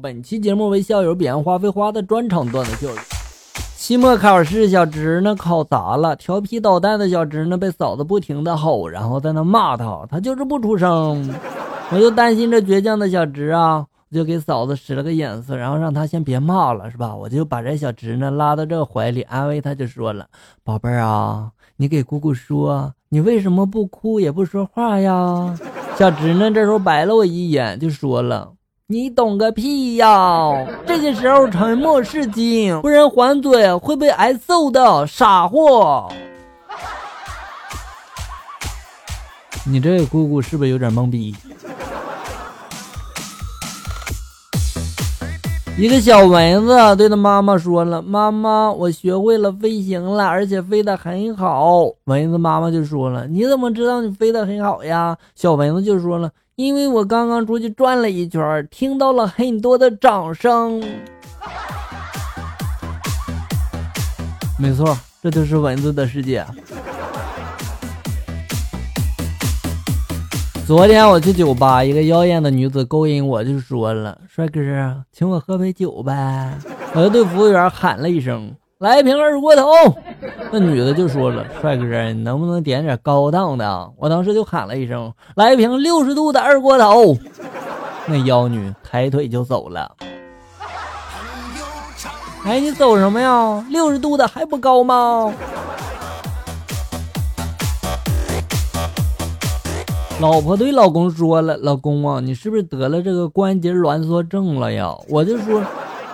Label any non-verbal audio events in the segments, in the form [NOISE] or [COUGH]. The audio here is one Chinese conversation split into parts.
本期节目为校友彼岸花飞花的专场段子秀。期末考试，小侄呢考砸了，调皮捣蛋的小侄呢被嫂子不停的吼，然后在那骂他，他就是不出声。我就担心这倔强的小侄啊，我就给嫂子使了个眼色，然后让他先别骂了，是吧？我就把这小侄呢拉到这怀里，安慰他，就说了：“宝贝儿啊，你给姑姑说，你为什么不哭也不说话呀？”小侄呢这时候白了我一眼，就说了：“你懂个屁呀！这个时候沉默是金，不然还嘴会被挨揍的，傻货。”你这个姑姑是不是有点懵逼？一个小蚊子对他妈妈说了：“妈妈，我学会了飞行了，而且飞得很好。”蚊子妈妈就说了：“你怎么知道你飞得很好呀？”小蚊子就说了：“因为我刚刚出去转了一圈，听到了很多的掌声。”没错，这就是蚊子的世界。昨天我去酒吧，一个妖艳的女子勾引我，就说了：“帅哥，请我喝杯酒呗。”我就对服务员喊了一声：“来一瓶二锅头。”那女的就说了：“帅哥，你能不能点点高档的？”我当时就喊了一声：“来一瓶六十度的二锅头。”那妖女抬腿就走了。哎，你走什么呀？六十度的还不高吗？老婆对老公说了：“老公啊，你是不是得了这个关节挛缩症了呀？”我就说：“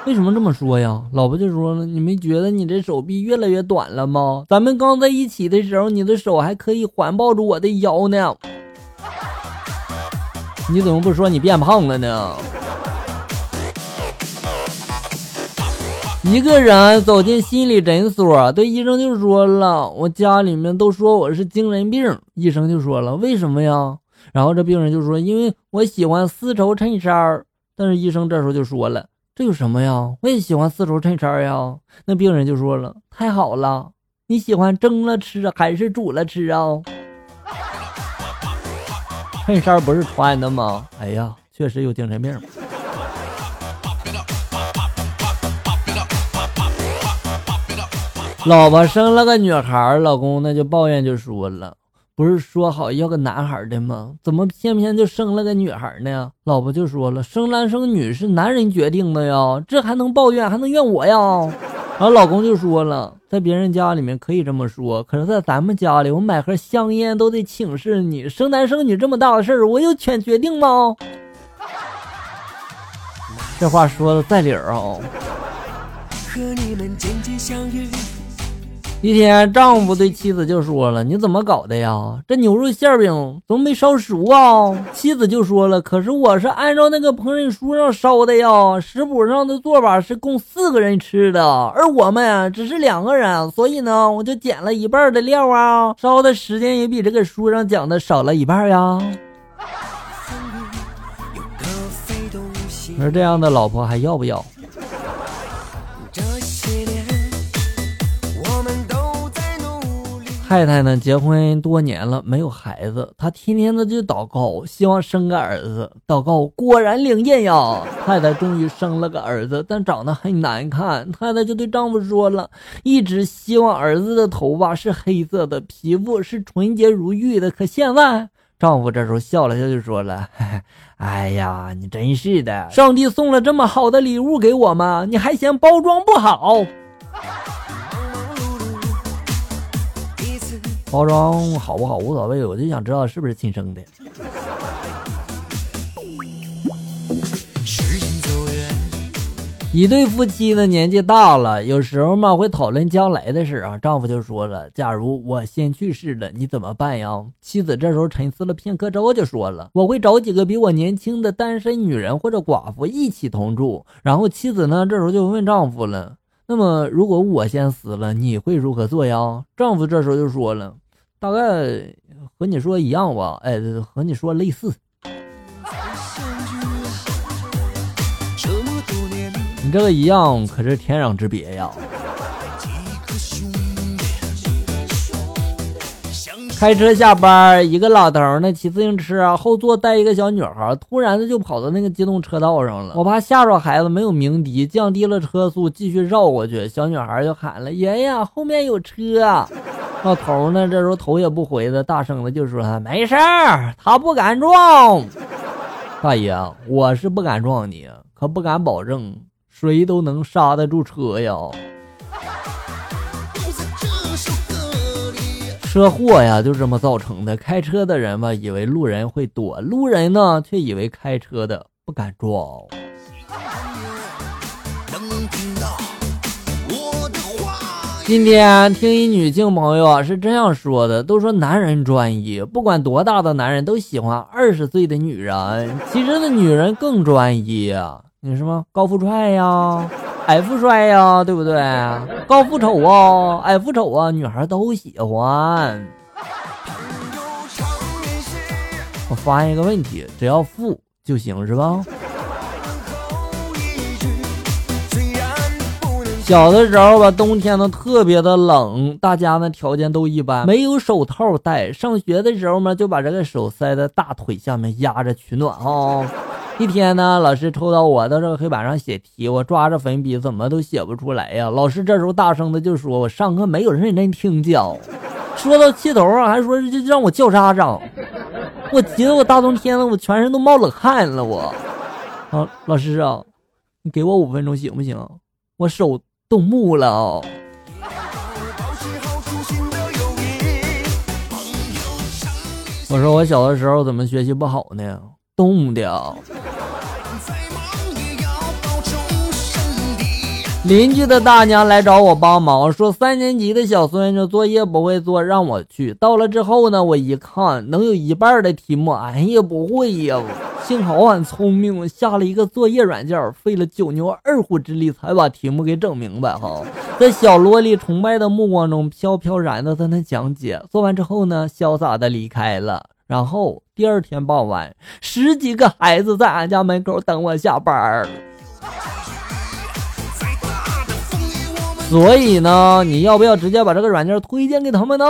为什么这么说呀？”老婆就说了：“你没觉得你这手臂越来越短了吗？咱们刚在一起的时候，你的手还可以环抱住我的腰呢。你怎么不说你变胖了呢？”一个人走进心理诊所，对医生就说了：“我家里面都说我是精神病。”医生就说了：“为什么呀？”然后这病人就说：“因为我喜欢丝绸衬衫。”但是医生这时候就说了：“这有什么呀？我也喜欢丝绸衬衫呀。”那病人就说了：“太好了，你喜欢蒸了吃还是煮了吃啊？” [LAUGHS] 衬衫不是穿的吗？哎呀，确实有精神病。老婆生了个女孩，老公那就抱怨就说了：“不是说好要个男孩的吗？怎么偏偏就生了个女孩呢？”老婆就说了：“生男生女是男人决定的呀，这还能抱怨还能怨我呀？”然后老公就说了：“在别人家里面可以这么说，可是在咱们家里，我买盒香烟都得请示你。生男生女这么大的事儿，我有权决定吗？”这话说的在理儿啊。和你们渐渐相遇。一天，丈夫对妻子就说了：“你怎么搞的呀？这牛肉馅饼怎么没烧熟啊？”妻子就说了：“可是我是按照那个烹饪书上烧的呀，食谱上的做法是供四个人吃的，而我们只是两个人，所以呢，我就减了一半的料啊，烧的时间也比这个书上讲的少了一半呀。”而这样的老婆还要不要？太太呢，结婚多年了，没有孩子，她天天的就祷告，希望生个儿子。祷告果然灵验呀，太太终于生了个儿子，但长得很难看。太太就对丈夫说了，一直希望儿子的头发是黑色的，皮肤是纯洁如玉的。可现在，丈夫这时候笑了笑，就说了：“ [LAUGHS] 哎呀，你真是的，上帝送了这么好的礼物给我吗？你还嫌包装不好？”包装好不好无所谓，我就想知道是不是亲生的。一对夫妻呢，年纪大了，有时候嘛会讨论将来的事啊。丈夫就说了：“假如我先去世了，你怎么办呀？”妻子这时候沉思了片刻之后就说了：“我会找几个比我年轻的单身女人或者寡妇一起同住。”然后妻子呢这时候就问丈夫了：“那么如果我先死了，你会如何做呀？”丈夫这时候就说了。大概和你说一样吧，哎，和你说类似。你这个一样可是天壤之别呀。开车下班，一个老头呢骑自行车，后座带一个小女孩，突然的就跑到那个机动车道上了。我怕吓着孩子没有鸣笛，降低了车速，继续绕过去。小女孩就喊了：“爷爷，后面有车！” [LAUGHS] 老头呢这时候头也不回的，大声的就说：“没事儿，他不敢撞。”大爷，我是不敢撞你，可不敢保证谁都能刹得住车呀。[LAUGHS] 车祸呀，就这么造成的。开车的人吧，以为路人会躲；路人呢，却以为开车的不敢撞。今天听一女性朋友啊是这样说的：都说男人专一，不管多大的男人都喜欢二十岁的女人。其实那女人更专一啊，你什么高富帅呀矮富帅呀，对不对？高富丑啊矮富丑啊，女孩都喜欢。我发现一个问题，只要富就行，是吧？小的时候吧，冬天呢特别的冷，大家呢条件都一般，没有手套戴。上学的时候嘛，就把这个手塞在大腿下面压着取暖哈。[LAUGHS] 一天呢，老师抽到我的这个黑板上写题，我抓着粉笔怎么都写不出来呀。老师这时候大声的就说：“我上课没有认真听讲。[LAUGHS] ”说到气头啊，还说就让我叫家长。[LAUGHS] 我急得我大冬天的，我全身都冒冷汗了。我，啊，老师啊，你给我五分钟行不行？我手冻木了。我说我小的时候怎么学习不好呢？冻的。邻居的大娘来找我帮忙，说三年级的小孙子作业不会做，让我去。到了之后呢，我一看，能有一半的题目俺也不会呀。幸好俺聪明，下了一个作业软件，费了九牛二虎之力才把题目给整明白。哈，在小萝莉崇拜的目光中，飘飘然的在那讲解。做完之后呢，潇洒的离开了。然后第二天傍晚，十几个孩子在俺家门口等我下班。所以呢，你要不要直接把这个软件推荐给他们呢？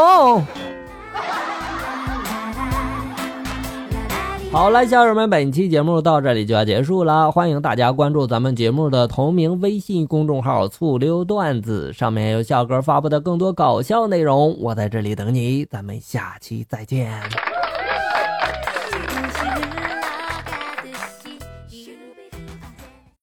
好了，小友们，本期节目到这里就要结束了。欢迎大家关注咱们节目的同名微信公众号“醋溜段子”，上面有小哥发布的更多搞笑内容。我在这里等你，咱们下期再见。